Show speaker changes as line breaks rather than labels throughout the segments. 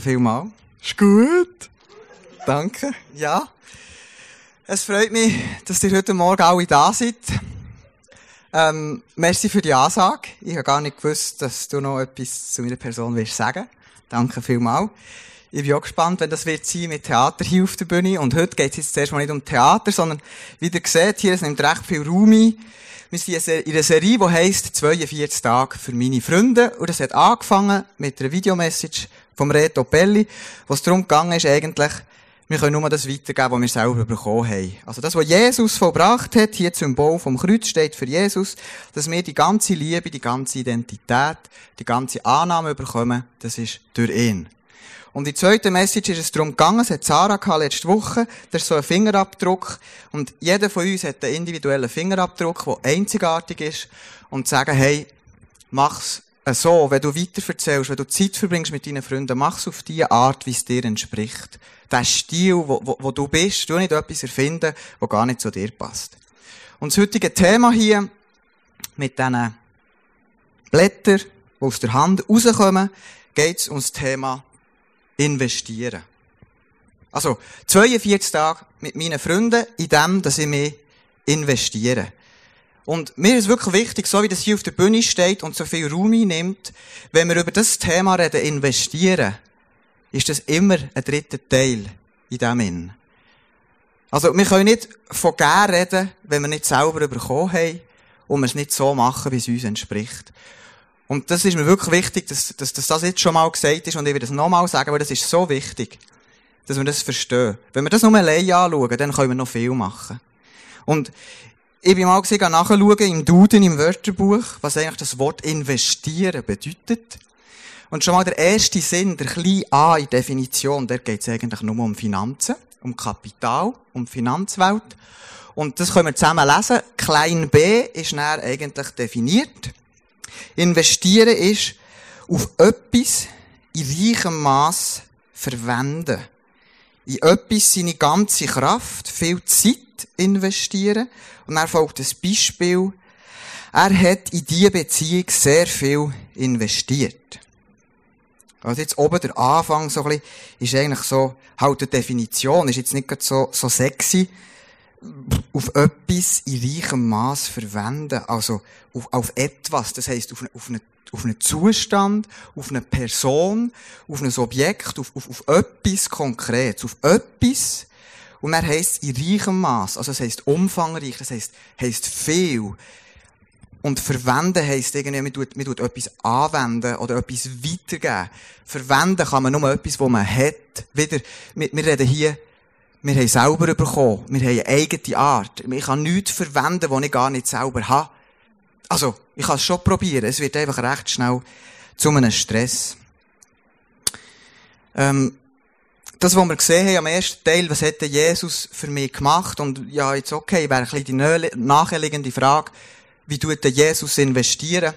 Vielmal. Ist gut. Danke. Ja. Es freut mich, dass ihr heute Morgen alle da seid. Ähm, merci für die Ansage. Ich habe gar nicht gewusst, dass du noch etwas zu meiner Person willst sagen. Danke vielmal. Ich bin auch gespannt, wenn das wird sein mit Theater hier auf der Bühne. Und heute geht es jetzt zuerst mal nicht um Theater, sondern wie ihr seht, hier es nimmt recht viel Raum ein. Wir sind in einer Serie, die heisst 42 Tage für meine Freunde. Und das hat angefangen mit einer Videomessage vom Reto Pelli, wo es darum gegangen ist, eigentlich, wir können nur das weitergeben, was wir selber bekommen haben. Also das, was Jesus vollbracht hat, hier Bau vom Kreuz steht für Jesus, dass wir die ganze Liebe, die ganze Identität, die ganze Annahme bekommen, das ist durch ihn. Und die zweite Message ist es darum gegangen, es hat Sarah letzte Woche, das ist so ein Fingerabdruck, und jeder von uns hat einen individuellen Fingerabdruck, der einzigartig ist, und sagen, hey, mach's so, wenn du weiter erzählst, wenn du Zeit verbringst mit deinen Freunden, mach es auf die Art, wie es dir entspricht. Der Stil, wo, wo, wo du bist, du nicht etwas erfinden, wo gar nicht zu dir passt. Und das heutige Thema hier, mit diesen Blättern, die aus der Hand rauskommen, geht es um das Thema Investieren. Also, 42 Tage mit meinen Freunden in dem, dass ich mich investiere. Und mir ist wirklich wichtig, so wie das hier auf der Bühne steht und so viel Raum einnimmt, wenn wir über das Thema reden, investieren, ist das immer ein dritter Teil in dem Sinn. Also, wir können nicht von gern reden, wenn wir nicht selber bekommen haben und wir es nicht so machen, wie es uns entspricht. Und das ist mir wirklich wichtig, dass, dass, dass das jetzt schon mal gesagt ist und ich will das nochmal sagen, weil das ist so wichtig, dass wir das verstehen. Wenn wir das nur allein anschauen, dann können wir noch viel machen. Und ich bin mal gesehen, nachschauen im Duden, im Wörterbuch, was eigentlich das Wort investieren bedeutet. Und schon mal der erste Sinn, der kleine A in Definition, der geht es eigentlich nur um Finanzen, um Kapital, um Finanzwelt. Und das können wir zusammen lesen. Klein b ist dann eigentlich definiert. Investieren ist auf etwas in reichem Maß verwenden. In etwas seine ganze Kraft, viel Zeit investieren. Und er folgt ein Beispiel. Er hat in diese Beziehung sehr viel investiert. Also jetzt oben der Anfang so ein bisschen, ist eigentlich so, halt eine Definition, ist jetzt nicht so, so sexy, auf etwas in reichem Maß verwenden. Also, auf, auf etwas. Das heisst, auf, eine, auf, eine, auf einen Zustand, auf eine Person, auf ein Objekt, auf, auf, auf etwas Konkretes, auf etwas, und er heisst in reichem Maß, also es heisst umfangreich, das heisst, heisst viel. Und verwenden heisst irgendwie, man tut, man tut etwas anwenden oder etwas weitergeben. Verwenden kann man nur etwas, das man hat. Wieder, wir, wir reden hier, wir haben selber bekommen. Wir haben eine eigene Art. Ich kann nichts verwenden, was ich gar nicht selber habe. Also, ich kann es schon probieren. Es wird einfach recht schnell zu einem Stress. Ähm, das, was wir gesehen haben am ersten Teil, was hätte Jesus für mich gemacht? Und ja, jetzt okay, wäre ein bisschen die nachliegende Frage, wie tut der Jesus investieren?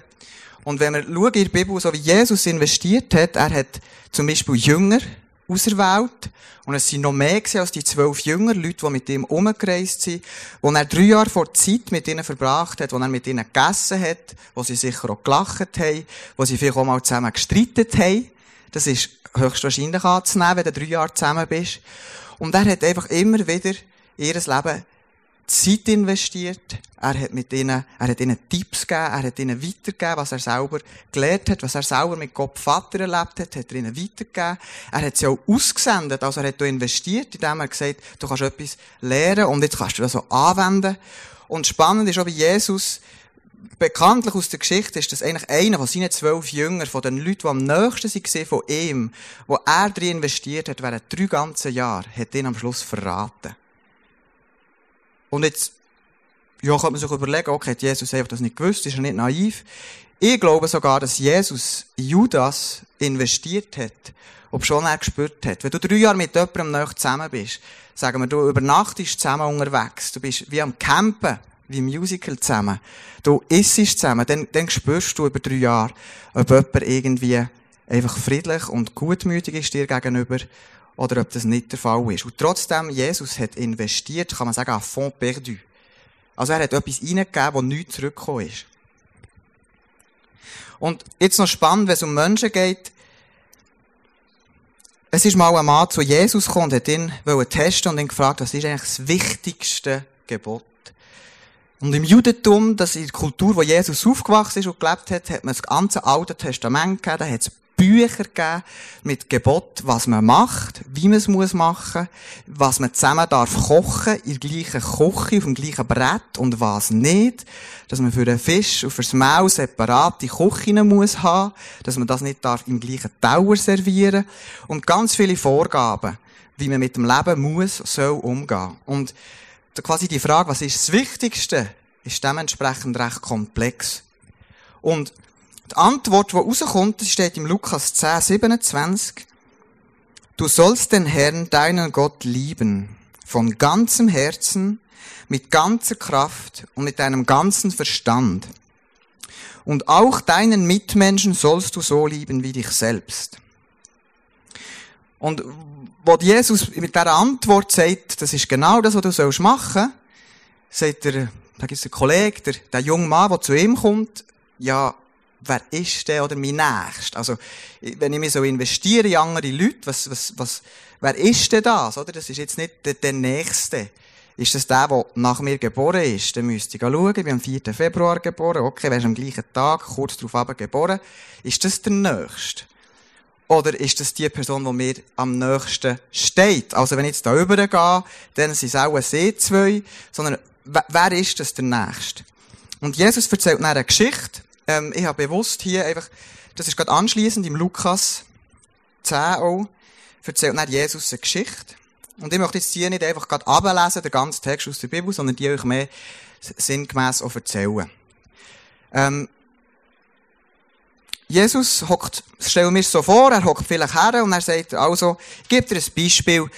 Und wenn wir schauen in der Bibel, so wie Jesus investiert hat, er hat zum Beispiel Jünger auserwählt. Und es sind noch mehr als die zwölf Jünger, Leute, die mit ihm umgereist sind, wo er drei Jahre vor Zeit mit ihnen verbracht hat, wo er mit ihnen gegessen hat, wo sie sicher auch gelacht haben, wo sie vielleicht auch mal zusammen gestreitet haben. Das ist höchstwahrscheinlich anzunehmen, wenn du drei Jahre zusammen bist. Und er hat einfach immer wieder ihr Leben Zeit investiert. Er hat mit ihnen, er hat ihnen Tipps gegeben, er hat ihnen weitergegeben, was er selber gelernt hat, was er selber mit Gott Vater erlebt hat, hat er ihnen weitergegeben. Er hat sie auch ausgesendet, also er hat investiert, indem er gesagt du kannst etwas lernen und jetzt kannst du das so anwenden. Und spannend ist auch bei Jesus, bekanntlich aus der Geschichte ist, dass eigentlich einer von seinen zwölf Jüngern, von den Leuten, die am nächsten waren von ihm, wo er drin investiert hat, während drei ganzen Jahre, hat ihn am Schluss verraten. Und jetzt, ja, kann man sich überlegen, okay, hat Jesus einfach das nicht gewusst, ist er nicht naiv? Ich glaube sogar, dass Jesus Judas investiert hat, ob schon er gespürt hat. Wenn du drei Jahre mit jemandem neu zusammen bist, sagen wir, du übernachtest zusammen unterwegs, du bist wie am Campen, wie Musical zusammen. Du isst zusammen, dann, dann spürst du über drei Jahre, ob jemand irgendwie einfach friedlich und gutmütig ist dir gegenüber oder ob das nicht der Fall ist. Und trotzdem, Jesus hat investiert, kann man sagen, à fond perdu. Also er hat etwas reingegeben, wo nichts zurückgekommen ist. Und jetzt noch spannend, wenn es um Menschen geht. es ist mal ein Mann zu Jesus gekommen und hat ihn testen und ihn gefragt, was ist eigentlich das wichtigste Gebot? Und im Judentum, das ist die Kultur, wo Jesus aufgewachsen ist und gelebt hat, hat man das ganze Alte Testament gegeben, da hat es Bücher gegeben mit Gebot, was man macht, wie man es muss machen, was man zusammen darf kochen, in der gleichen Küche, auf dem gleichen Brett und was nicht, dass man für den Fisch und fürs Maul separate Küchen muss haben, dass man das nicht darf im gleichen Tower servieren und ganz viele Vorgaben, wie man mit dem Leben muss, soll umgehen. Und quasi die Frage, was ist das Wichtigste, ist dementsprechend recht komplex. Und die Antwort, die rauskommt, steht im Lukas 10, 27. Du sollst den Herrn, deinen Gott, lieben. Von ganzem Herzen, mit ganzer Kraft und mit deinem ganzen Verstand. Und auch deinen Mitmenschen sollst du so lieben wie dich selbst. Und wo Jesus mit dieser Antwort sagt, das ist genau das, was du sollst machen, sagt der, da gibt es einen Kollegen, der, der junge Mann, der zu ihm kommt, ja, wer ist der oder mein Nächster? Also, wenn ich mich so investiere in andere Leute, was, was, was, wer ist denn das, oder? Das ist jetzt nicht der, der Nächste. Ist das der, der nach mir geboren ist? Dann müsste ich schauen. Ich bin am 4. Februar geboren. Okay, wer ist am gleichen Tag, kurz darauf geboren? Ist das der Nächste? Oder ist das die Person, die mir am nächsten steht? Also, wenn ich jetzt da rübergehe, dann sind es auch sie zwei, sondern wer ist das der Nächste? Und Jesus erzählt eine Geschichte, ähm, ich habe bewusst hier einfach, das ist gerade anschließend im Lukas 10 auch, erzählt nicht Jesus eine Geschichte. Und ich möchte jetzt hier nicht einfach gerade ablesen, den ganzen Text aus der Bibel, sondern die euch mehr sinngemäß auch erzählen. Ähm, Jesus hockt, stellen wir es so vor, er hockt vielleicht her und er sagt also, ich gebe dir ein Beispiel.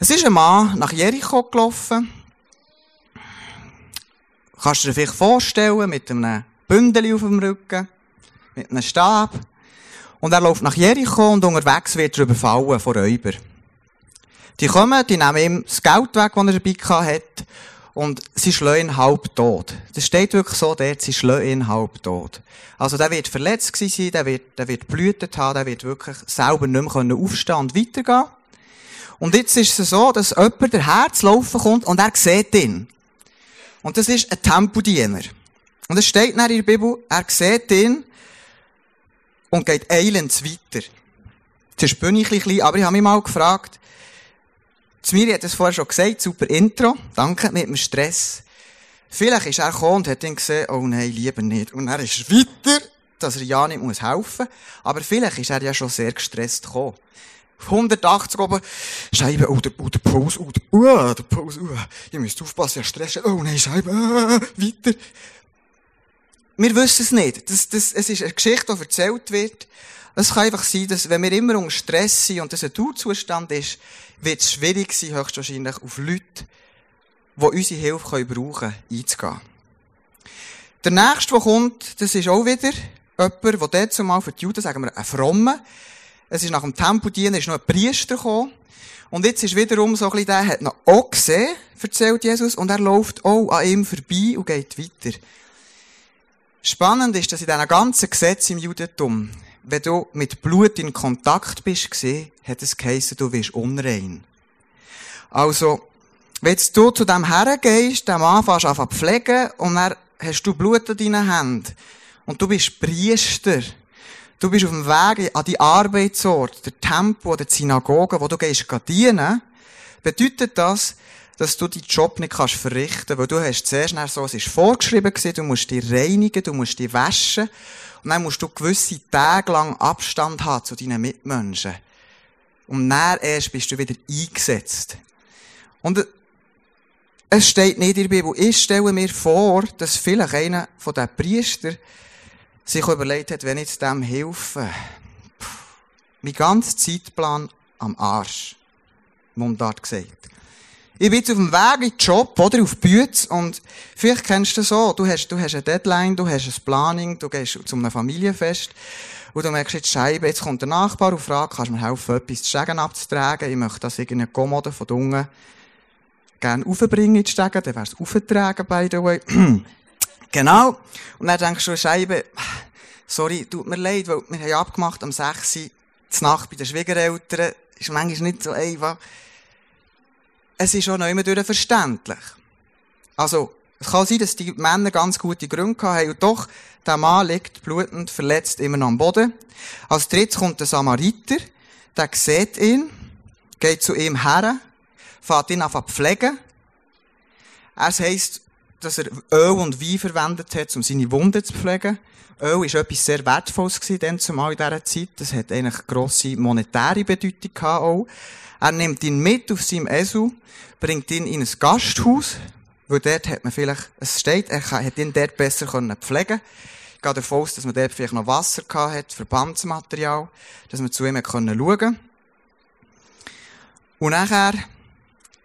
Es ist ein Mann nach Jericho gelaufen. Kannst du dir vielleicht vorstellen, mit einem Bündel auf dem Rücken, mit einem Stab. Und er läuft nach Jericho und unterwegs wird er überfallen von Räuber. Die kommen, die nehmen ihm das Geld weg, das er dabei hat, und sie schlagen ihn halb tot. Das steht wirklich so dort, sie schlagen ihn halb tot. Also der wird verletzt sein, der wird, der wird blühtet haben, der wird wirklich selber nicht mehr aufstehen und weitergehen. Und jetzt ist es so, dass jemand der Herz laufen kommt und er sieht ihn. Und das ist ein Tempodiener. Und es steht in der Bibel, er sieht ihn und geht eilends weiter. Bin ich ein bisschen, aber ich habe mich mal gefragt, mir hat es vorher schon gesagt, super Intro, danke, mit dem Stress. Vielleicht ist er gekommen und hat ihn gesehen, oh nein, lieber nicht. Und er ist weiter, dass er ja nicht muss helfen muss. Aber vielleicht ist er ja schon sehr gestresst gekommen. 180 oben, Scheibe, oh, der, oh, der Puls, oh, der, oh, der Puls, oh, ihr müsst aufpassen, ja, Stress, oh nein, Scheibe, ah, weiter. Wir wissen es nicht. Das, das, es ist eine Geschichte, die erzählt wird. Es kann einfach sein, dass wenn wir immer unter Stress sind und das ein Dauerzustand ist, wird es schwierig sein, höchstwahrscheinlich auf Leute, die unsere Hilfe brauchen können, einzugehen. Der nächste, der kommt, das ist auch wieder jemand, der dort zumal für die Juden, sagen wir, ein Frommer. Es ist nach dem Tempeldienen, ist noch ein Priester gekommen. Und jetzt ist wiederum so ein bisschen der, hat noch auch gesehen, erzählt Jesus, und er läuft auch an ihm vorbei und geht weiter. Spannend ist, dass in diesen ganzen Gesetzen im Judentum, wenn du mit Blut in Kontakt bist, hat es geheißen, du wirst unrein. Also, wenn du zu dem hergehst, dem anfängst an pflegen, und dann hast du Blut an deinen Händen, und du bist Priester, du bist auf dem Weg an die Arbeitsort, der Tempel oder die Synagoge, wo du gehst dienen, bedeutet das, dass du deinen Job nicht kannst verrichten, weil du hast zuerst so, es ist vorgeschrieben gewesen, du musst dich reinigen, du musst dich waschen, und dann musst du gewisse Tage lang Abstand haben zu deinen Mitmenschen. Und dann erst bist du wieder eingesetzt. Und es steht nicht in der Bibel. Ich stelle mir vor, dass vielleicht einer von den Priestern sich überlegt hat, wenn ich dem helfe, mein ganzer Zeitplan am Arsch. Mundart gesagt. Ich bin jetzt auf dem Weg in den Job, oder? Auf Bütz. Und vielleicht kennst du das so. Du hast, du hast eine Deadline, du hast ein Planning, du gehst zu einem Familienfest. Und du merkst jetzt, Scheibe, jetzt kommt der Nachbar und fragt, kannst du mir helfen, etwas zu Stegen abzutragen? Ich möchte das irgendeine Kommode von unten gerne aufbringen in die Stegen, dann wär's auftragen, by the way. genau. Und dann denkst du, Scheibe, sorry, tut mir leid, weil wir haben abgemacht, am 6 Uhr die Nacht bei den Schwiegereltern, ist manchmal nicht so einfach. Es ist auch nicht mehr verständlich. Also, es kann sein, dass die Männer ganz gute Gründe haben und doch, der Mann liegt blutend verletzt immer noch am Boden. Als drittes kommt der Samariter, der sieht ihn, geht zu ihm her, fährt ihn zu pflegen. Es heisst, dass er Öl und Wein verwendet hat, um seine Wunden zu pflegen. Öl war etwas sehr Wertvolles gewesen, zumal in dieser Zeit. Das hat eigentlich grosse monetäre Bedeutung gehabt auch. Er nimmt ihn mit auf seinem Esel, bringt ihn in ein Gasthaus, weil dort hat man vielleicht, es steht, er hat ihn dort besser pflegen können. Gehe davon aus, dass man dort vielleicht noch Wasser gehabt hat, Verbandsmaterial, dass man zu ihm schauen konnte. Und nachher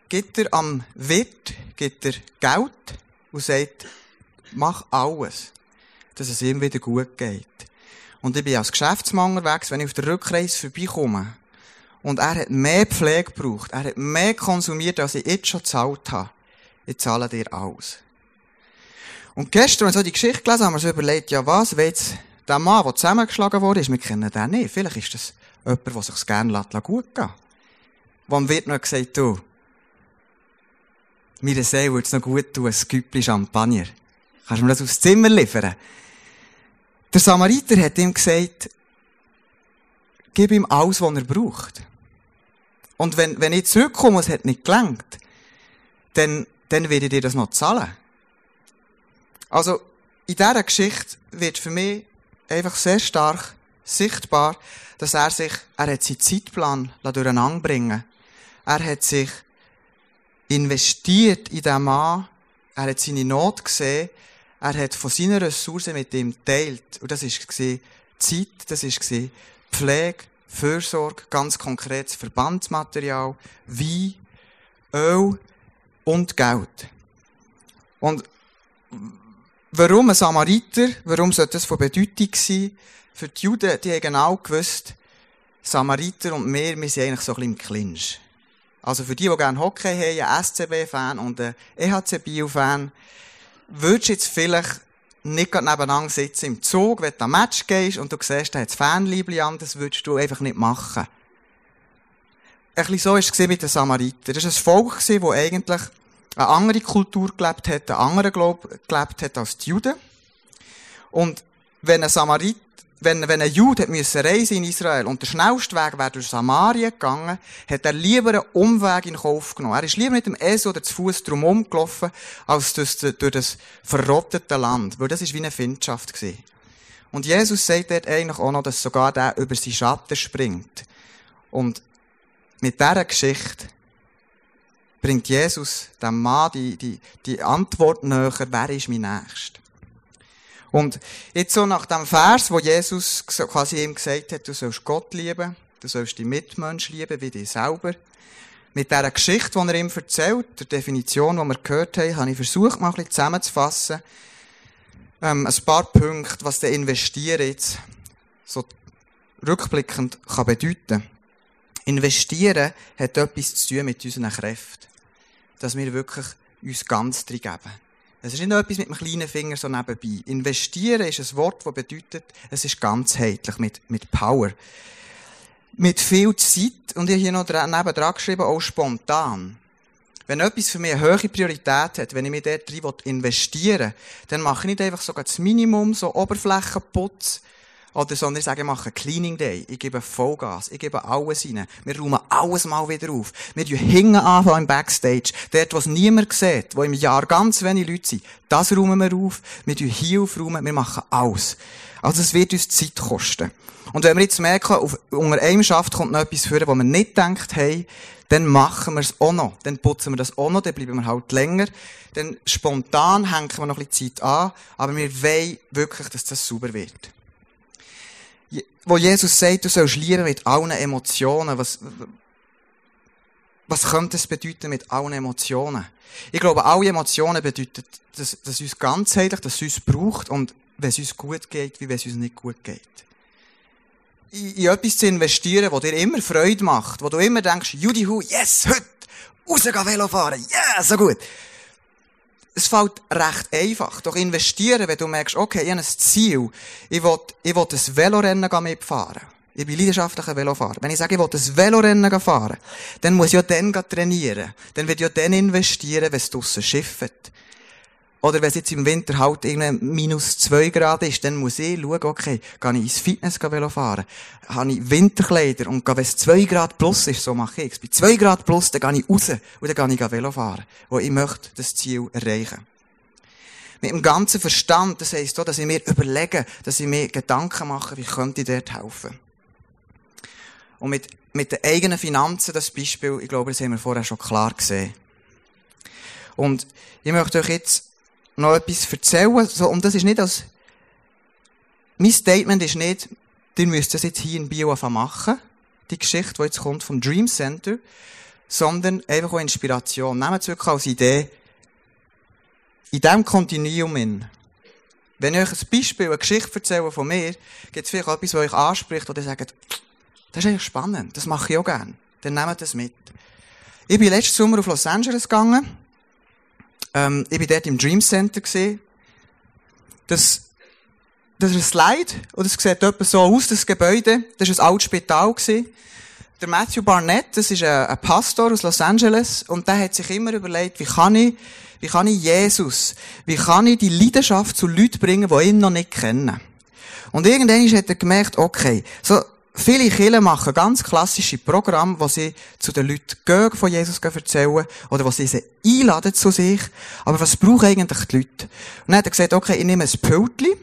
gibt er am Wirt, gibt er Geld und sagt, mach alles, dass es ihm wieder gut geht. Und ich bin als Geschäftsmann unterwegs, wenn ich auf der Rückreise vorbeikomme. Und er hat mehr Pflege gebraucht. Er hat mehr konsumiert, als ich jetzt schon gezahlt habe. Ich zahle dir alles. Und gestern, als wir so die Geschichte gelesen haben, haben wir uns überlegt, ja was, wenn jetzt der Mann, der zusammengeschlagen wurde, ist, wir kennen den nicht. Vielleicht ist das jemand, der sich gerne gut gehen Wann wird noch gesagt, du, meine Seele würde es noch gut tun, ein Güppli Champagner. Kannst du mir das aufs Zimmer liefern? Der Samariter hat ihm gesagt, gib ihm alles, was er braucht. Und wenn, wenn ich zurückkomme und es hat nicht gelangt, dann, dann werde ich dir das noch zahlen. Also, in dieser Geschichte wird für mich einfach sehr stark sichtbar, dass er sich, er hat seinen Zeitplan durcheinander bringen Er hat sich investiert in diesen Mann. Er hat seine Not gesehen. Er hat von seinen Ressourcen mit ihm teilt. Und das war Zeit, das war Pflege, Fürsorge, ganz konkretes Verbandsmaterial, Wein, Öl und Geld. Und warum ein Samariter? Warum sollte das von Bedeutung sein? Für die Juden, die haben genau gewusst, Samariter und wir, wir sind eigentlich so ein bisschen im Clinch. Also für die, die gerne Hockey haben, ein SCB-Fan und ein EHC-Bio-Fan, würdest du jetzt vielleicht nicht gerade nebeneinander sitzen im Zug, wenn du am Match gehst und du siehst, da hat das Fanliebli an, das würdest du einfach nicht machen. Ein bisschen so war es mit den Samaritern. Das war ein Volk, das eigentlich eine andere Kultur gelebt hat, einen anderen Glauben gelebt hat als die Juden. Und wenn ein Samarit wenn, wenn ein Jude müssen reisen in Israel und der schnellste Weg wäre durch Samaria gegangen, hat er lieber einen Umweg in Kauf genommen. Er ist lieber mit dem Esel oder zu Fuß drumherum gelaufen, als durch, durch das verrottete Land. Weil das ist wie eine Findschaft gewesen. Und Jesus sagt dort eigentlich auch noch, dass sogar der über seinen Schatten springt. Und mit dieser Geschichte bringt Jesus dem Mann die, die, die Antwort näher, wer ist mein Nächster? Und jetzt so nach dem Vers, wo Jesus quasi ihm gesagt hat, du sollst Gott lieben, du sollst die Mitmenschen lieben wie dich selber. Mit dieser Geschichte, die er ihm erzählt, der Definition, die wir gehört haben, habe ich versucht, mal ein bisschen zusammenzufassen. Ähm, ein paar Punkte, was der Investieren jetzt so rückblickend kann bedeuten. Investieren hat etwas zu tun mit unseren Kräften. Dass wir wirklich uns ganz drin geben. Es ist nicht nur etwas mit dem kleinen Finger so nebenbei. Investieren ist ein Wort, das bedeutet, es ist ganzheitlich, mit, mit Power. Mit viel Zeit, und ich habe hier noch nebendran geschrieben, auch spontan. Wenn etwas für mich eine hohe Priorität hat, wenn ich mich dort drin investieren will, dann mache ich nicht einfach so das Minimum, so Oberflächenputz, oder sondern ich sage, mache Cleaning Day. Ich gebe Vollgas. Ich gebe alles rein. Wir räumen alles mal wieder auf. Wir tun anfangen im Backstage. Dort, wo es niemand sieht, wo im Jahr ganz wenig Leute sind. Das räumen wir auf. Wir tun hier aufräumen. Wir machen alles. Also es wird uns Zeit kosten. Und wenn wir jetzt merken, auf, unter einem Schaft kommt noch etwas vor, wo wir nicht gedacht haben, dann machen wir es auch noch. Dann putzen wir das auch noch, dann bleiben wir halt länger. Dann spontan hängen wir noch ein bisschen Zeit an, aber wir wollen wirklich, dass das sauber wird wo Jesus sagt, du sollst lieben mit allen Emotionen, was, was könnte es bedeuten mit allen Emotionen? Ich glaube, alle Emotionen bedeuten, dass, dass uns ganzheitlich, dass es uns braucht und wenn es uns gut geht, wie wenn es uns nicht gut geht. In, in etwas zu investieren, wo dir immer Freude macht, wo du immer denkst, Judihu, yes, heute, rausgehen Velo fahren, yeah, so gut es fällt recht einfach. Doch investieren, wenn du merkst, okay, ich habe ein Ziel, ich will, ich will ein Velorennen mitfahren. Ich bin leidenschaftlicher Velofahrer. Wenn ich sage, ich will ein Velorennen fahren, dann muss ich ja dann trainieren. Dann wird ich ja dann investieren, wenn es draussen schifft. Oder wenn es jetzt im Winter halt minus zwei Grad ist, dann muss ich schauen, okay, kann ich ins Fitness Velo fahren? Habe ich Winterkleider? Und wenn es zwei Grad plus ist, so mache ich es. Bei zwei Grad plus, dann gehe ich raus und dann gehe ich Velo fahren. Wo ich möchte das Ziel erreichen. Mit dem ganzen Verstand, das heisst auch, dass ich mir überlege, dass ich mir Gedanken mache, wie könnte ich dort helfen. Und mit, mit den eigenen Finanzen, das Beispiel, ich glaube, das haben wir vorher schon klar gesehen. Und ich möchte euch jetzt noch etwas erzählen. So, und das ist nicht als, mein Statement ist nicht, ihr müsst das jetzt hier in Bio machen, die Geschichte, die jetzt kommt vom Dream Center, sondern einfach auch Inspiration. Nehmt es wirklich als Idee, in diesem Kontinuum in. Wenn ich euch ein Beispiel, eine Geschichte erzähle von mir, gibt es vielleicht etwas, was euch anspricht, oder ihr sagt, das ist eigentlich spannend, das mache ich auch gerne. Dann nehmt das mit. Ich bin letzten Sommer auf Los Angeles gegangen, ähm, ich war dort im Dream Center. Gewesen. Das, das ist ein Slide, und es sieht etwa so aus, das Gebäude. Das war ein altes Spital. Gewesen. Der Matthew Barnett, das ist ein, ein Pastor aus Los Angeles, und der hat sich immer überlegt, wie kann ich, wie kann ich Jesus, wie kann ich die Leidenschaft zu Leuten bringen, die ihn noch nicht kennen. Und irgendwann hat er gemerkt, okay, so, Viele Kirchen machen ganz klassische Programme, wo sie zu den Leuten gehen, von Jesus erzählen, oder wo sie sie einladen zu sich. Aber was brauchen eigentlich die Leute? Und dann hat er gesagt, okay, ich nehme ein Pultli,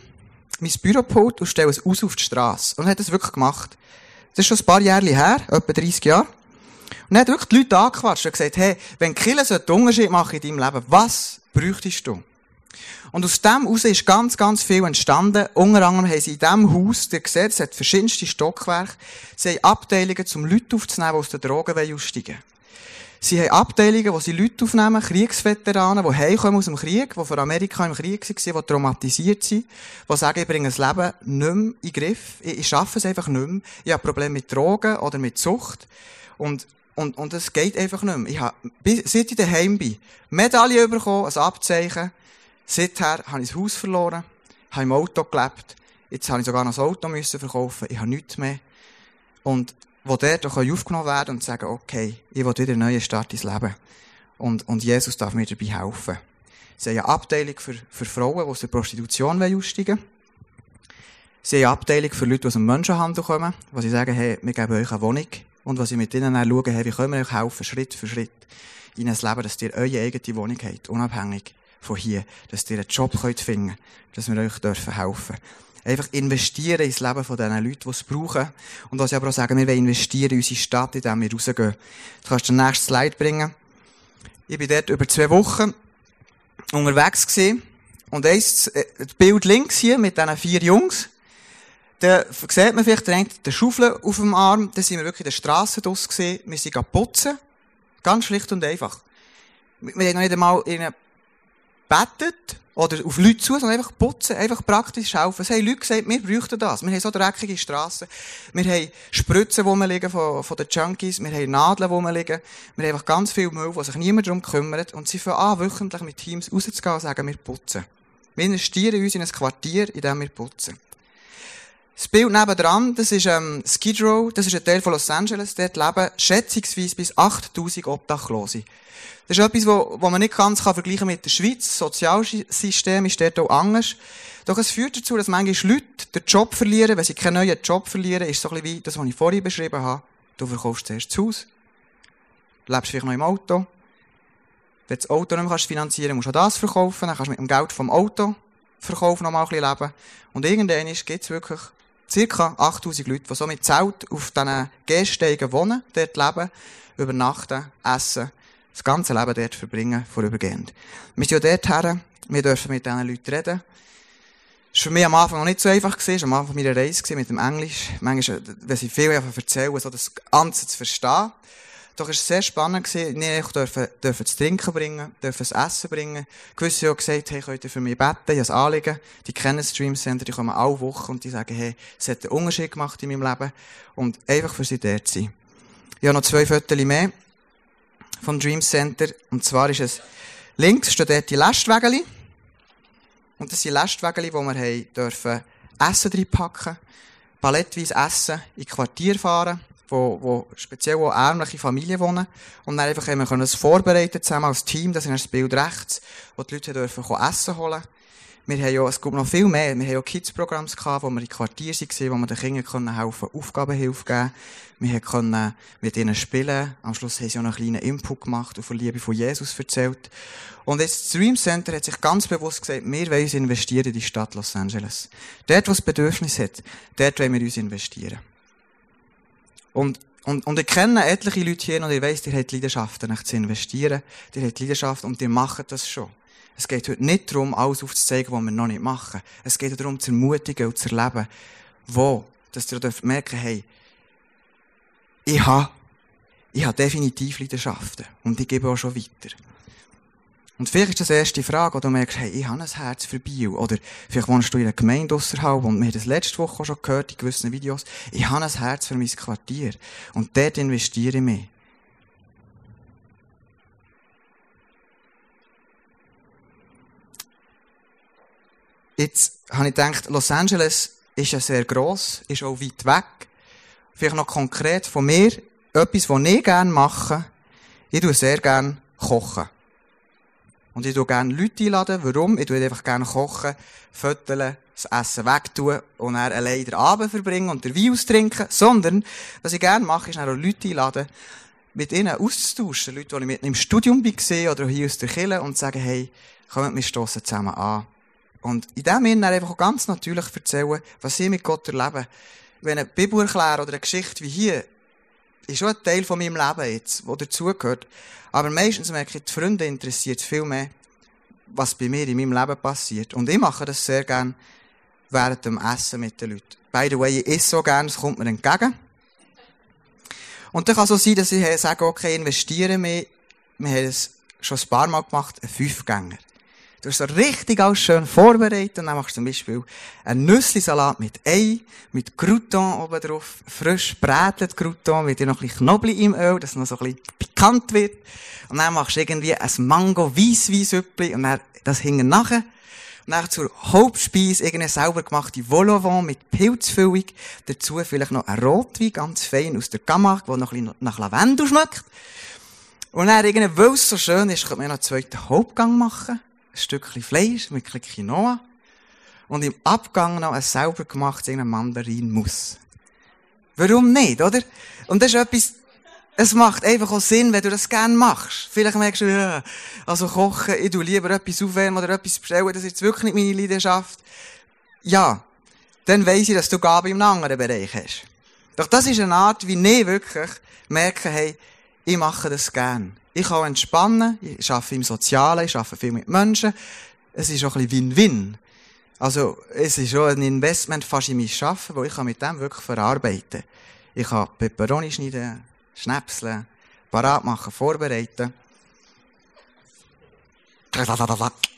mein Büropult, und stelle es aus auf die Straße. Und er hat das wirklich gemacht. Das ist schon ein paar Jahre her, etwa 30 Jahre. Und er hat wirklich die Leute angequatscht und gesagt, hey, wenn Kirche so einen Unterschied machen in deinem Leben, was bräuchtest du? Und aus dem heraus ist ganz, ganz viel entstanden. Unter anderem haben sie in diesem Haus, ihr seht, es hat verschiedenste Stockwerke, sie haben Abteilungen, um Leute aufzunehmen, die aus den Drogen aussteigen Sie haben Abteilungen, wo sie Leute aufnehmen, Kriegsveteranen, die heimkommen aus dem Krieg, die von Amerika im Krieg waren, die traumatisiert sind, die sagen, ich bringe das Leben nicht mehr in den Griff, ich, ich schaffe es einfach nicht mehr, ich habe Probleme mit Drogen oder mit Sucht. Und und, und es geht einfach nicht mehr. Ich habe, seit ich daheim bin, Medaille bekommen, ein Abzeichen, Seither habe ich das Haus verloren, habe im Auto gelebt, jetzt habe ich sogar noch das Auto müssen verkaufen, ich habe nichts mehr. Und wo dort auch aufgenommen werden und sagen, okay, ich will wieder einen neuen Start ins Leben. Und, und Jesus darf mir dabei helfen. Sie haben eine Abteilung für, für Frauen, die aus der Prostitution aussteigen wollen. Sie haben eine Abteilung für Leute, die aus dem Menschenhandel kommen, wo sie sagen, hey, wir geben euch eine Wohnung. Und was sie mit ihnen schauen, hey, wie können wir euch helfen, Schritt für Schritt, in ein Leben, dass ihr eure eigene Wohnung habt, unabhängig von hier, dass ihr einen Job könnt finden dass wir euch dürfen helfen Einfach investieren ins Leben von diesen Leuten, die es brauchen. Und was ich aber auch sagen, wir wollen investieren in unsere Stadt, in der wir rausgehen. Du kannst den nächsten Slide bringen. Ich bin dort über zwei Wochen unterwegs gewesen. Und eins, äh, das Bild links hier mit diesen vier Jungs. Da sieht man vielleicht den, den Schaufel auf dem Arm. Da sind wir wirklich in der Straße draus gesehen. Wir sind putzen. Ganz schlicht und einfach. Wir haben noch nicht einmal in eine betet oder auf Leute zu, sondern einfach putzen, einfach praktisch helfen. Es haben Leute gesagt, wir bräuchten das. Wir haben so dreckige Strassen. Wir haben Spritzen, die liegen von, von den Junkies. Wir haben Nadeln, die liegen. Wir haben einfach ganz viel Müll, wo sich niemand darum kümmert. Und sie fangen an, wöchentlich mit Teams rauszugehen und sagen, wir putzen. Wir investieren uns in ein Quartier, in dem wir putzen. Das Bild nebendran, das ist ähm, Skid Row, das ist ein Teil von Los Angeles. Dort leben schätzungsweise bis 8000 Obdachlose. Das ist etwas, wo, wo man nicht ganz kann vergleichen mit der Schweiz. Das Sozialsystem ist dort auch anders. Doch es führt dazu, dass manchmal Leute den Job verlieren. Wenn sie keinen neuen Job verlieren, ist so ein bisschen wie das, was ich vorhin beschrieben habe. Du verkaufst zuerst das Haus. Lebst vielleicht noch im Auto. Wenn du das Auto nicht mehr finanzieren kannst, musst du auch das verkaufen. Dann kannst du mit dem Geld vom Auto verkaufen noch mal ein bisschen leben. Und irgendwann gibt es wirklich circa 8000 Leute, die so mit Zelt auf diesen Gehsteigen wohnen, dort leben, übernachten, essen das ganze Leben dort verbringen, vorübergehend. Wir sind ja dort her, wir dürfen mit diesen Leuten reden. Das war für mich am Anfang noch nicht so einfach gewesen, am Anfang meiner Reise mit dem Englisch. Manchmal, wenn sie viel erzählen, so das Ganze zu verstehen. Doch es war sehr spannend gewesen. Ich durfte, durfte das Trinken bringen, durfte das Essen bringen. Gewisse haben gesagt, hey, könnt ihr für mich beten? Ich habe ein Anliegen. Die kennen Stream Center, die kommen alle Wochen und die sagen, hey, es hat einen Unterschied gemacht in meinem Leben. Und einfach für sie dort zu sein. Ich habe noch zwei Fotos mehr vom Dream Center. Und zwar ist es, links steht dort die Lastwägeli. Und das sind Lastwägeli, wo wir haben dürfen Essen reinpacken. palettweise Essen in Quartier fahren, wo, wo speziell auch ärmliche Familien wohnen. Und dann einfach haben wir können es vorbereiten zusammen als Team, das ist das Bild rechts, wo die Leute dürfen Essen holen wir haben ja, es gibt noch viel mehr. Wir haben ja Kids-Programms gehabt, wo wir in Quartier waren, wo wir den Kindern helfen Aufgabenhilfe geben Wir können mit ihnen spielen. Am Schluss haben sie auch einen kleinen Input gemacht und von Liebe von Jesus erzählt. Und jetzt, das Dream Center hat sich ganz bewusst gesagt, wir wollen uns investieren in die Stadt Los Angeles. Dort, wo es Bedürfnis hat, dort wollen wir uns investieren. Und und, und ich kenne etliche Leute hier und ich weiss, haben die Leidenschaft, zu investieren. Haben die Leidenschaft und die machen das schon. Es geht heute nicht darum, alles aufzuzeigen, was wir noch nicht machen. Es geht darum, zu ermutigen und zu erleben, wo, dass ihr merken hey, ich habe, ich habe definitiv Leidenschaften und ich gebe auch schon weiter. Und vielleicht ist das erste Frage, wo du merkst, hey, ich habe ein Herz für Bio. Oder vielleicht wohnst du in einer Gemeinde außerhalb und wir haben das letzte Woche schon gehört in gewissen Videos. Ich habe ein Herz für mein Quartier. Und dort investiere ich mich. Jetzt habe ich gedacht, Los Angeles ist ja sehr gross, ist auch weit weg. Vielleicht noch konkret von mir, etwas, was ich gerne mache, ich tue sehr gerne kochen. Und ich tue gerne Leute einladen. Warum? Ich tue einfach gerne kochen, föteln, das Essen wegtun und dann allein den Abend verbringen und den Wein austrinken. Sondern, was ich gerne mache, ist dann auch Leute einladen, mit ihnen auszutauschen. Leute, die ich mit im Studium war oder hier aus der Kirche und sagen, hey, kommt, wir stossen zusammen an. Und in dem Sinne einfach ganz natürlich erzählen, was sie mit Gott erleben. Wenn eine Bibel erklären oder eine Geschichte wie hier, ist schon ein Teil von meinem Leben jetzt, der dazugehört. Aber meistens merke ich, die Freunde interessiert viel mehr, was bei mir in meinem Leben passiert. Und ich mache das sehr gern während dem Essen mit den Leuten. By the way, ich esse so gern, es kommt mir entgegen. Und dann kann es so sein, dass ich sage, okay, investiere mehr. Wir haben es schon ein paar Mal gemacht, ein Fünfgänger. Du hast so richtig alles schön vorbereitet. Und dann machst du zum Beispiel einen Nüsslisalat mit Ei, mit Crouton oben drauf, frisch brätet Crouton, mit noch ein bisschen Knoblauch im Öl, dass es noch so ein bisschen pikant wird. Und dann machst du irgendwie ein mango weissweissüppli und dann das hinten nachher. Und dann zur Hauptspeise irgendeine sauber gemachte Vol mit Pilzfüllung. Dazu vielleicht noch ein Rotwein, ganz fein aus der Camargue, der noch ein bisschen nach Lavendel schmeckt. Und dann irgendwie, weil es so schön ist, könnte man noch einen zweiten Hauptgang machen Stückchen Fleisch mit ein Quinoa und im Abgang noch ein sauber gemachtes Mandarinmus. Warum nicht, oder? Und das ist etwas, es macht einfach auch Sinn, wenn du das gerne machst. Vielleicht merkst du, ja, also kochen, ich tu lieber etwas aufwärmen oder etwas bestellen, das ist jetzt wirklich nicht meine Leidenschaft. Ja, dann weiss ich, dass du Gabe im anderen Bereich hast. Doch das ist eine Art, wie ich wirklich merke, hey, ich mache das gern. Ich kann entspannen, ich arbeite im Sozialen, ich arbeite viel mit Menschen. Es ist auch ein bisschen Win-Win. Also, es ist auch ein Investment fast in mein Arbeiten, wo ich kann mit dem wirklich verarbeiten Ich kann Peperoni schneiden, schnäpseln, parat machen, vorbereiten.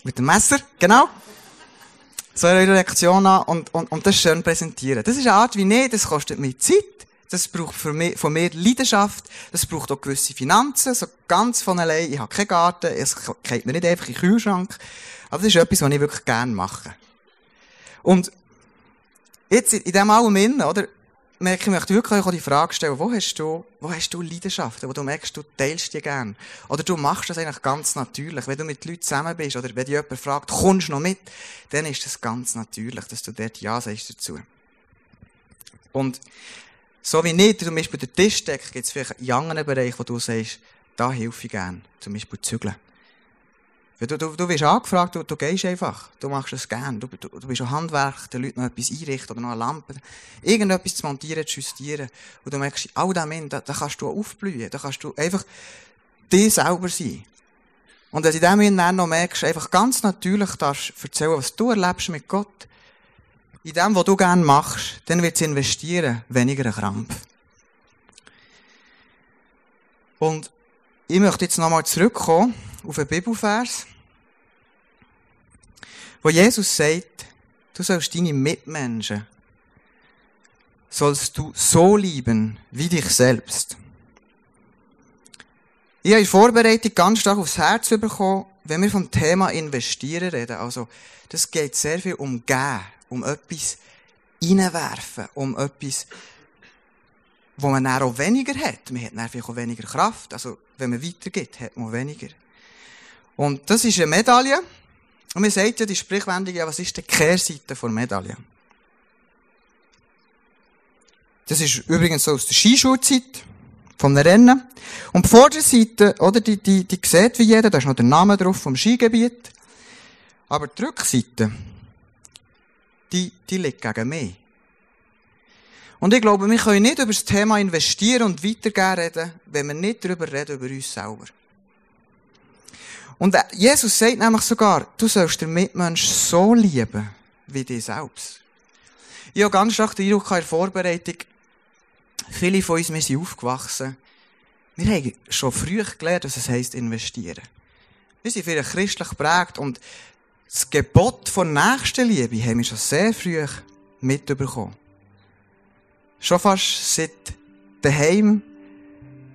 Mit dem Messer, genau. So eine Reaktion an und, und, und das schön präsentieren. Das ist eine Art wie nicht, das kostet mir Zeit. Das braucht von mir, von mir Leidenschaft. Das braucht auch gewisse Finanzen. So ganz von allein. Ich habe keinen Garten. Es geht mir nicht einfach in den Kühlschrank. Aber das ist etwas, was ich wirklich gerne mache. Und jetzt in dem allem innen, oder? Merke ich, möchte wirklich auch die Frage stellen, wo hast du, wo hast du Leidenschaften, wo du merkst, du teilst die gern? Oder du machst das eigentlich ganz natürlich. Wenn du mit Leuten zusammen bist, oder wenn dich jemand fragt, kommst du noch mit? Dann ist das ganz natürlich, dass du dort Ja sagst dazu. Und so wie nicht, zum Beispiel der Tischdecke, gibt es vielleicht einen anderen Bereich, wo du sagst, da helfe ich gern. Zum Beispiel zügeln. Du, du, du wirst angefragt, du, du gehst einfach. Du machst es gern. Du, du, du bist ein Handwerk, den Leuten noch etwas einrichten oder noch eine Lampe. Irgendetwas zu montieren, zu justieren. Und du merkst, all dem da, da kannst du aufblühen. Da kannst du einfach dir selber sein. Und wenn du in dem dann noch merkst, einfach ganz natürlich darfst erzählen, was du erlebst mit Gott, in dem, was du gerne machst, dann wird es investieren, weniger ein Krampf. Und ich möchte jetzt nochmal zurückkommen auf einen Bibelvers, wo Jesus sagt, du sollst deine Mitmenschen, sollst du so lieben wie dich selbst. Ich habe in Vorbereitung ganz stark aufs Herz bekommen, wenn wir vom Thema Investieren reden. Also, das geht sehr viel um Gehen, um etwas reinwerfen, um etwas, wo man dann auch weniger hat. Man hat dann vielleicht auch weniger Kraft. Also, wenn man weitergeht, hat man weniger. Und das ist eine Medaille. Und man sagt ja die Sprichwendung, ja, was ist die Kehrseite von Medaille? Das ist übrigens so aus der Skischulzeit, vom Rennen. Und die Vorderseite, oder, die, die, die sieht wie jeder, da ist noch der Name drauf vom Skigebiet. Aber die Rückseite, die, die liegt gegen mich. Und ich glaube, wir können nicht über das Thema investieren und weitergehen reden, wenn wir nicht darüber reden, über uns selber. Und Jesus sagt nämlich sogar, du sollst den Mitmensch so lieben, wie dich selbst. Ich habe ganz stark den Eindruck in der Vorbereitung, viele von uns, wir sind aufgewachsen, wir haben schon früh gelernt, was es heisst, investieren. Wir sind vielleicht christlich geprägt und das Gebot von Nächstenliebe haben wir schon sehr früh mitbekommen. Schon fast seit daheim,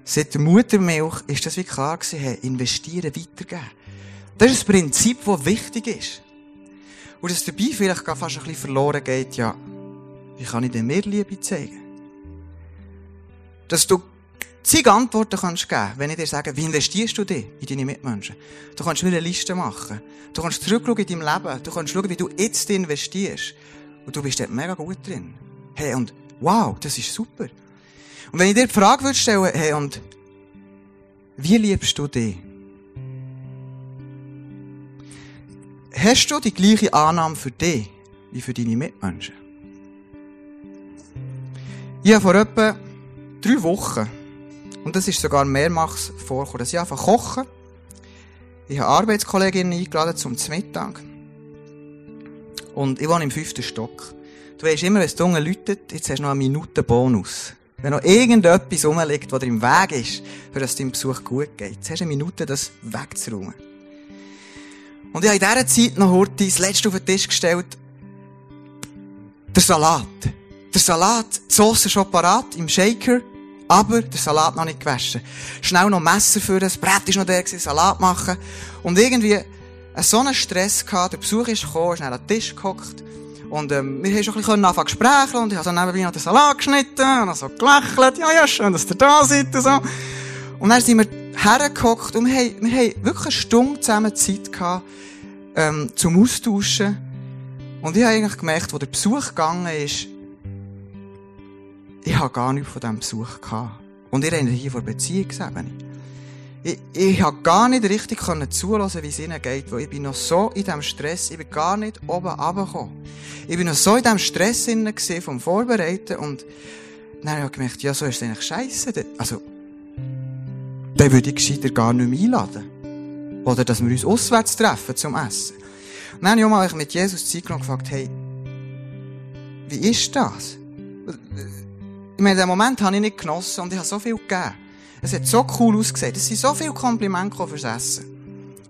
seit der Muttermilch, ist das wie klar gewesen, hey, investieren, weitergeben. Das ist ein Prinzip, das wichtig ist. Und dass dabei vielleicht fast ein bisschen verloren geht, ja, wie kann ich denn mehr Liebe zeigen? Dass du zig Antworten kannst geben, wenn ich dir sage, wie investierst du dich in deine Mitmenschen? Du kannst mir eine Liste machen. Du kannst zurückschauen in deinem Leben. Du kannst schauen, wie du jetzt investierst. Und du bist dort mega gut drin. Hey, und wow, das ist super. Und wenn ich dir die Frage würde stellen, hey, und wie liebst du dich? Hast du die gleiche Annahme für dich wie für deine Mitmenschen? Ich habe vor etwa drei Wochen, und das ist sogar mehrmals vorgekommen, dass ich einfach kochen. Ich habe Arbeitskolleginnen eingeladen zum Mittag. Und ich wohne im fünften Stock. Du weißt immer, wenn es dunkel läutet, jetzt hast du noch eine Minute Bonus. Wenn noch irgendetwas rumliegt, das dir im Weg ist, für dass dein Besuch gut geht, jetzt hast du eine Minute, das wegzuräumen. Und ich habe in dieser Zeit noch heute das letzte auf den Tisch gestellt. Der Salat. Der Salat, die Sauce schon parat im Shaker, aber der Salat noch nicht gewaschen. Schnell noch Messer für das Brett ist noch der gewesen, Salat machen. Und irgendwie so einen Stress gehabt, der Besuch ist gekommen, ist schnell an den Tisch gehockt. Und ähm, wir haben schon ein bisschen anfangen zu sprechen und ich habe so nebenbei noch den Salat geschnitten und so gelächelt. Ja, ja, schön, dass ihr da seid und so. Und dann sind wir hergehockt und wir haben, wir haben wirklich eine Stunde zusammen Zeit gehabt, ähm, zum Austauschen. Und ich habe eigentlich gemerkt, wo der Besuch gegangen ist, ich habe gar nichts von diesem Besuch gehabt. Und ihr redet hier von Beziehungsebene. Ich, ich habe gar nicht richtig zulassen, wie es ihnen geht, weil ich bin noch so in diesem Stress, ich bin gar nicht oben runtergekommen. Ich bin noch so in diesem Stress vom Vorbereiten und dann habe ich gemerkt, ja, so ist es eigentlich scheiße. Also, dann würde ich gescheiter gar nicht mehr einladen. Oder dass wir uns auswärts treffen zum Essen. Und dann habe ich auch mal mit Jesus Zeit gefragt, hey, wie ist das? Ich meine, den Moment habe ich nicht genossen und ich habe so viel gegeben. Es hat so cool ausgesehen. Es sind so viele Komplimente fürs Essen.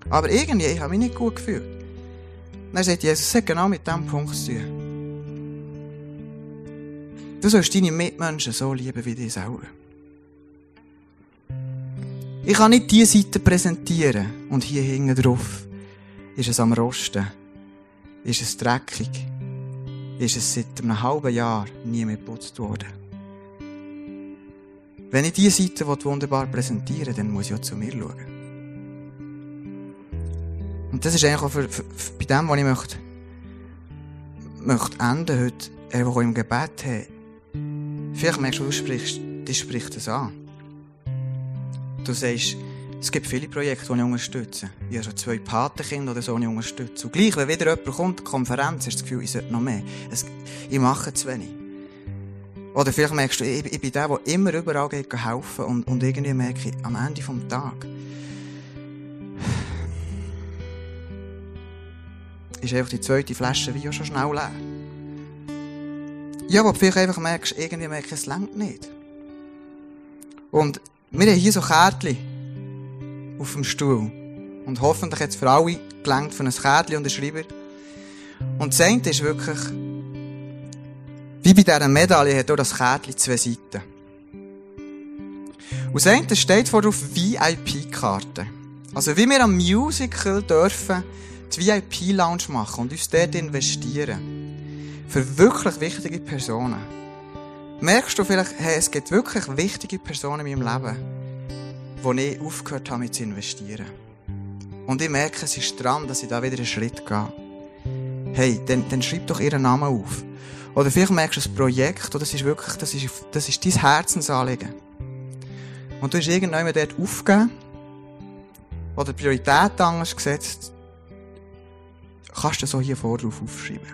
Aber irgendwie, ich habe mich nicht gut gefühlt. dann sagt Jesus, es hat genau mit diesem Punkt zu tun. Du sollst deine Mitmenschen so lieben wie dich selber. Ich kann nicht diese Seite präsentieren und hier hinten drauf ist es am Rosten, ist es dreckig, ist es seit einem halben Jahr nie mehr geputzt worden. Wenn ich diese Seite wunderbar präsentieren dann muss ich auch zu mir schauen. Und das ist eigentlich auch für, für, für bei dem, was ich möchte, möchte enden heute, einfach im Gebet haben. Vielleicht merkst du, du sprichst, dich spricht das an. Du sagst, es gibt viele Projekte, die ich unterstütze. Ich habe schon zwei Patenkinder oder so, die ich unterstütze. Und gleich, wenn wieder jemand kommt, eine Konferenz, hast du das Gefühl, ich sollte noch mehr. Es, ich mache zu wenig. Oder vielleicht merkst du, ich, ich bin der, der immer überall geht helfen und, und irgendwie merke ich, am Ende des Tages ist einfach die zweite Flasche auch schon schnell leer. Ja, aber vielleicht einfach merkst, irgendwie merke ich, es längt nicht. Und wir haben hier so Kärtchen auf dem Stuhl. Und hoffentlich hat es für alle gelangt von einem Kärtchen und einem Schreiber. Und das eine ist wirklich, wie bei dieser Medaille hat auch das Kärtchen zwei Seiten. Und das eine steht vor auf VIP-Karte. Also wie wir am Musical dürfen die VIP-Lounge machen und uns dort investieren. für wirklich wichtige Personen. Merkst du vielleicht, hey, es gibt wirklich wichtige Personen in meinem Leben, wo ich aufgehört habe, mit zu investieren. Und ich merke, es ist dran, dass ich da wieder einen Schritt gehe. Hey, dann, dann schreib doch ihren Namen auf. Oder vielleicht merkst du ein Projekt, oder das ist wirklich, das ist, das ist dein Herzensanliegen. Und du hast irgendjemand dort aufgegeben, oder Prioritäten anders gesetzt, kannst du so hier vor drauf aufschreiben.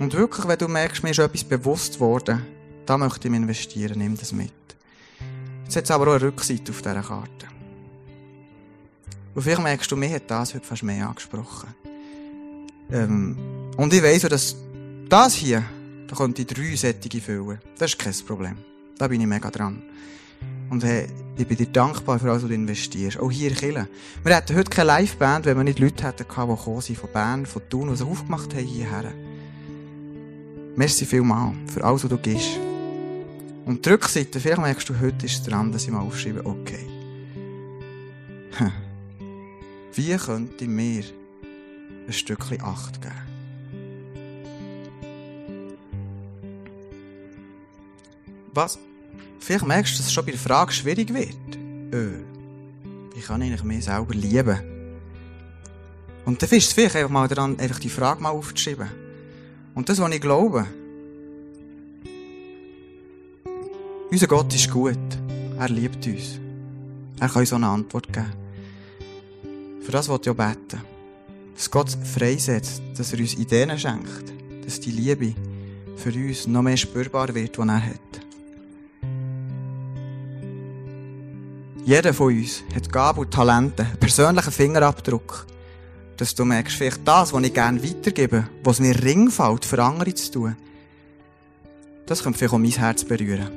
Und wirklich, wenn du merkst, mir ist etwas bewusst worden, da möchte ich investieren, nimm das mit. Jetzt hat es aber auch eine Rückseite auf dieser Karte. Und vielleicht merkst du, mir hat das heute fast mehr angesprochen. Ähm, und ich weiss auch, dass das hier, da könnte ich drei Sättige füllen. Das ist kein Problem. Da bin ich mega dran. Und hey, ich bin dir dankbar für alles, was du investierst. Auch hier in Kille. Wir hätten heute keine Liveband, wenn wir nicht Leute hätten die gekommen sind von Bern, von Thun, die sich aufgemacht haben hierher. Merci vielmal für alles, was du gibst. Und die Rückseite, vielleicht merkst du, heute ist es dran, dass ich mal aufschreibe, okay. Wie könnte mir ein Stückchen Acht geben? Was? Vielleicht merkst du, dass es schon bei der Frage schwierig wird. Öh, wie kann ich eigentlich mich selber lieben? Und dann ist es vielleicht einfach mal daran, einfach die Frage mal aufzuschreiben. Und das, was ich glaube, unser Gott ist gut. Er liebt uns. Er kann uns eine Antwort geben. Für das wollte ich auch beten. Dass Gott freisetzt, dass er uns Ideen schenkt, dass die Liebe für uns noch mehr spürbar wird, die er hat. Jeder von uns hat Gaben und Talente, einen persönlichen Fingerabdruck. Dass du merkst, vielleicht das, was ich gerne weitergebe, was mir Ring fällt, für andere zu tun, das könnte vielleicht auch mein Herz berühren.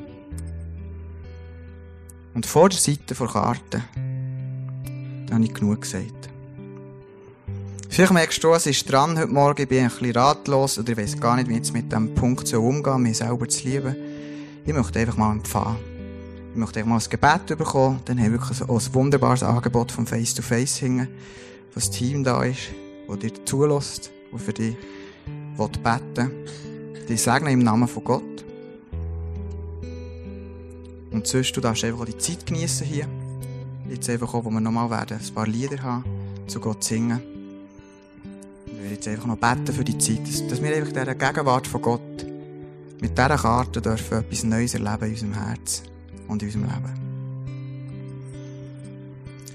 Und vor der Seite der Karte, da habe ich genug gesagt. Vielleicht merkst du, es ist dran heute Morgen, ich bin ein bisschen ratlos oder ich weiß gar nicht, wie ich jetzt mit diesem Punkt so umgehen, mich selber zu lieben. Ich möchte einfach mal empfangen. Einfach mal ein Gebet bekommen, dann haben wir wirklich auch ein wunderbares Angebot vom Face-to-Face hingen, wo das Team da ist, das dir zulässt, und für dich beten will. Die segnen im Namen von Gott. Und sonst, du darfst einfach auch die Zeit genießen hier. Jetzt einfach auch, wo wir nochmal werden, ein paar Lieder haben, zu Gott singen. Ich werde jetzt einfach noch beten für die Zeit, dass, wir einfach in dieser Gegenwart von Gott mit dieser Karte dürfen etwas Neues erleben in unserem Herz und in unserem Leben.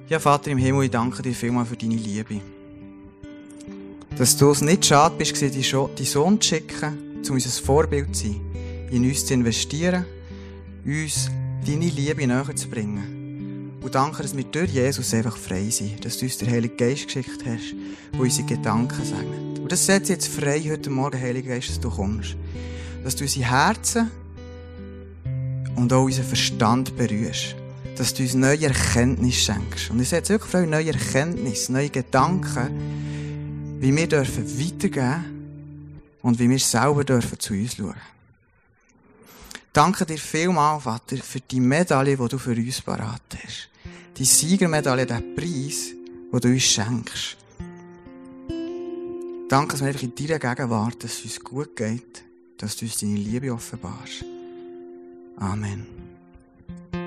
Ja, Vater im Himmel, ich danke dir vielmal für deine Liebe. Dass du es nicht schade bist, deinen Sohn zu schicken, um unser Vorbild zu sein, in uns zu investieren, uns deine Liebe näher zu bringen. Und danke, dass wir durch Jesus einfach frei sind. Dass du uns den Heiligen Geist geschickt hast, der unsere Gedanken segnet. Und das setzt jetzt frei heute Morgen, Heiliger Geist, dass du kommst. Dass du unsere Herzen und auch unseren Verstand berührst. Dass du uns neue Erkenntnis schenkst. Und ich setze wirklich frei neue Erkenntnis, neue Gedanken, wie wir dürfen weitergeben und wie wir selber dürfen zu uns schauen. Danke dir vielmal, Vater, für die Medaille, die du für uns parat hast. Die Siegermedaille, der Preis, den du uns schenkst. Danke, dass wir einfach in deiner Gegenwart, dass es uns gut geht, dass du uns deine Liebe offenbarst. Amen.